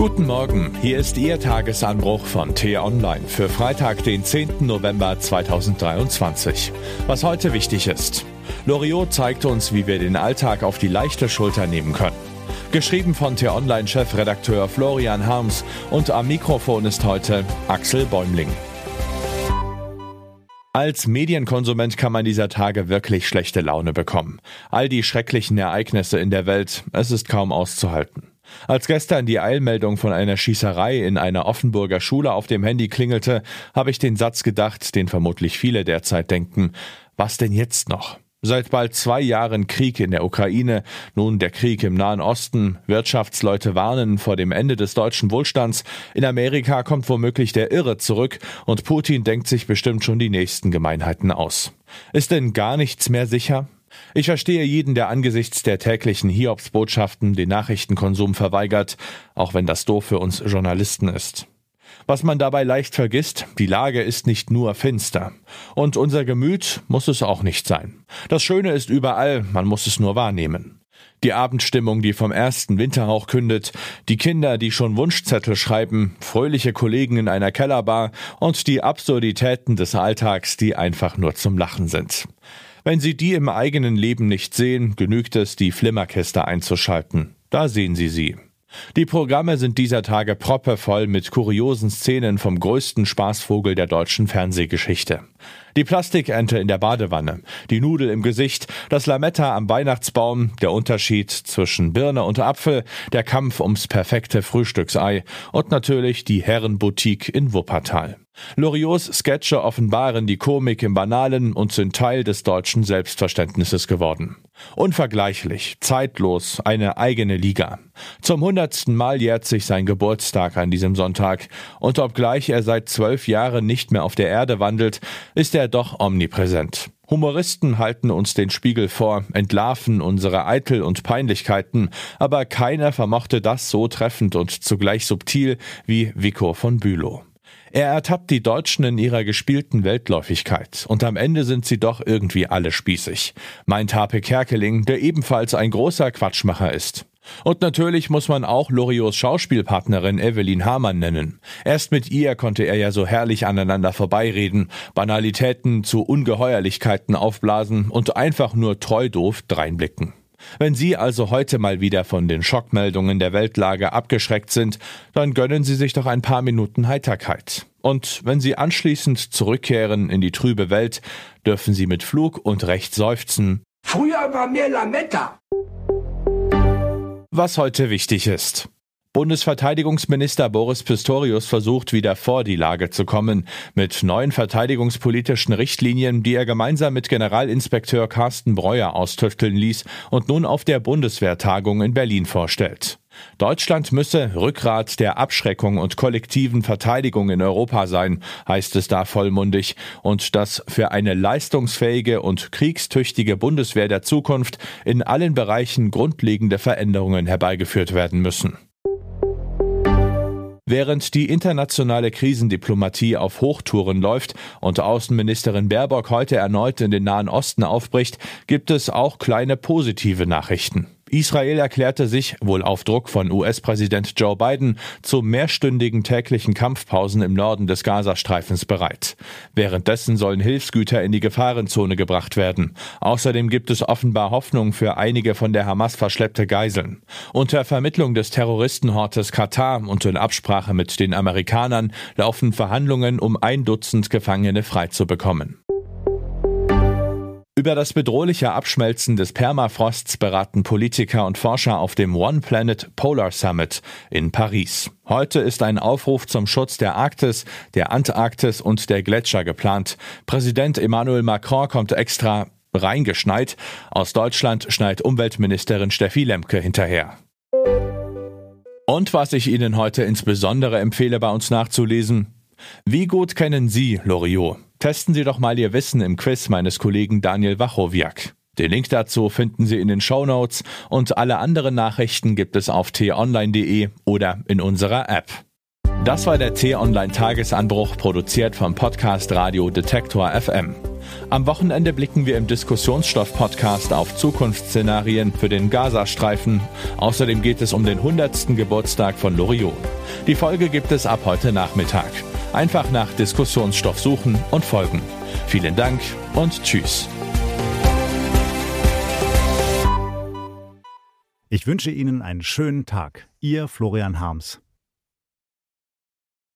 Guten Morgen, hier ist Ihr Tagesanbruch von T-Online für Freitag, den 10. November 2023. Was heute wichtig ist. Loriot zeigt uns, wie wir den Alltag auf die leichte Schulter nehmen können. Geschrieben von T-Online-Chefredakteur Florian Harms und am Mikrofon ist heute Axel Bäumling. Als Medienkonsument kann man dieser Tage wirklich schlechte Laune bekommen. All die schrecklichen Ereignisse in der Welt, es ist kaum auszuhalten. Als gestern die Eilmeldung von einer Schießerei in einer Offenburger Schule auf dem Handy klingelte, habe ich den Satz gedacht, den vermutlich viele derzeit denken, was denn jetzt noch? Seit bald zwei Jahren Krieg in der Ukraine, nun der Krieg im Nahen Osten, Wirtschaftsleute warnen vor dem Ende des deutschen Wohlstands, in Amerika kommt womöglich der Irre zurück und Putin denkt sich bestimmt schon die nächsten Gemeinheiten aus. Ist denn gar nichts mehr sicher? Ich verstehe jeden, der angesichts der täglichen Hiobsbotschaften den Nachrichtenkonsum verweigert, auch wenn das doof für uns Journalisten ist. Was man dabei leicht vergisst, die Lage ist nicht nur finster. Und unser Gemüt muss es auch nicht sein. Das Schöne ist überall, man muss es nur wahrnehmen. Die Abendstimmung, die vom ersten Winterhauch kündet, die Kinder, die schon Wunschzettel schreiben, fröhliche Kollegen in einer Kellerbar und die Absurditäten des Alltags, die einfach nur zum Lachen sind. Wenn Sie die im eigenen Leben nicht sehen, genügt es, die Flimmerkiste einzuschalten. Da sehen Sie sie. Die Programme sind dieser Tage proppevoll mit kuriosen Szenen vom größten Spaßvogel der deutschen Fernsehgeschichte. Die Plastikente in der Badewanne, die Nudel im Gesicht, das Lametta am Weihnachtsbaum, der Unterschied zwischen Birne und Apfel, der Kampf ums perfekte Frühstücksei und natürlich die Herrenboutique in Wuppertal. Loriots Sketche offenbaren die Komik im Banalen und sind Teil des deutschen Selbstverständnisses geworden. Unvergleichlich, zeitlos, eine eigene Liga. Zum hundertsten Mal jährt sich sein Geburtstag an diesem Sonntag, und obgleich er seit zwölf Jahren nicht mehr auf der Erde wandelt, ist er doch omnipräsent. Humoristen halten uns den Spiegel vor, entlarven unsere Eitel und Peinlichkeiten, aber keiner vermochte das so treffend und zugleich subtil wie Vico von Bülow. Er ertappt die Deutschen in ihrer gespielten Weltläufigkeit und am Ende sind sie doch irgendwie alle spießig. Meint Harpe Kerkeling, der ebenfalls ein großer Quatschmacher ist. Und natürlich muss man auch Loriots Schauspielpartnerin Evelyn Hamann nennen. Erst mit ihr konnte er ja so herrlich aneinander vorbeireden, Banalitäten zu Ungeheuerlichkeiten aufblasen und einfach nur treu doof dreinblicken. Wenn Sie also heute mal wieder von den Schockmeldungen der Weltlage abgeschreckt sind, dann gönnen Sie sich doch ein paar Minuten Heiterkeit. Und wenn Sie anschließend zurückkehren in die trübe Welt, dürfen Sie mit Flug und Recht seufzen. Früher war mehr Lametta. Was heute wichtig ist. Bundesverteidigungsminister Boris Pistorius versucht wieder vor die Lage zu kommen mit neuen verteidigungspolitischen Richtlinien, die er gemeinsam mit Generalinspekteur Carsten Breuer austüfteln ließ und nun auf der Bundeswehrtagung in Berlin vorstellt. Deutschland müsse Rückgrat der Abschreckung und kollektiven Verteidigung in Europa sein, heißt es da vollmundig, und dass für eine leistungsfähige und kriegstüchtige Bundeswehr der Zukunft in allen Bereichen grundlegende Veränderungen herbeigeführt werden müssen. Während die internationale Krisendiplomatie auf Hochtouren läuft und Außenministerin Baerbock heute erneut in den Nahen Osten aufbricht, gibt es auch kleine positive Nachrichten. Israel erklärte sich, wohl auf Druck von US-Präsident Joe Biden, zu mehrstündigen täglichen Kampfpausen im Norden des Gazastreifens bereit. Währenddessen sollen Hilfsgüter in die Gefahrenzone gebracht werden. Außerdem gibt es offenbar Hoffnung für einige von der Hamas verschleppte Geiseln. Unter Vermittlung des Terroristenhortes Katar und in Absprache mit den Amerikanern laufen Verhandlungen, um ein Dutzend Gefangene freizubekommen. Über das bedrohliche Abschmelzen des Permafrosts beraten Politiker und Forscher auf dem One Planet Polar Summit in Paris. Heute ist ein Aufruf zum Schutz der Arktis, der Antarktis und der Gletscher geplant. Präsident Emmanuel Macron kommt extra reingeschneit. Aus Deutschland schneit Umweltministerin Steffi Lemke hinterher. Und was ich Ihnen heute insbesondere empfehle, bei uns nachzulesen. Wie gut kennen Sie Loriot? Testen Sie doch mal Ihr Wissen im Quiz meines Kollegen Daniel Wachowiak. Den Link dazu finden Sie in den Show Notes und alle anderen Nachrichten gibt es auf t-online.de oder in unserer App. Das war der T-Online-Tagesanbruch, produziert vom Podcast Radio Detektor FM. Am Wochenende blicken wir im Diskussionsstoff-Podcast auf Zukunftsszenarien für den Gazastreifen. Außerdem geht es um den 100. Geburtstag von Loriot. Die Folge gibt es ab heute Nachmittag. Einfach nach Diskussionsstoff suchen und folgen. Vielen Dank und tschüss. Ich wünsche Ihnen einen schönen Tag. Ihr Florian Harms.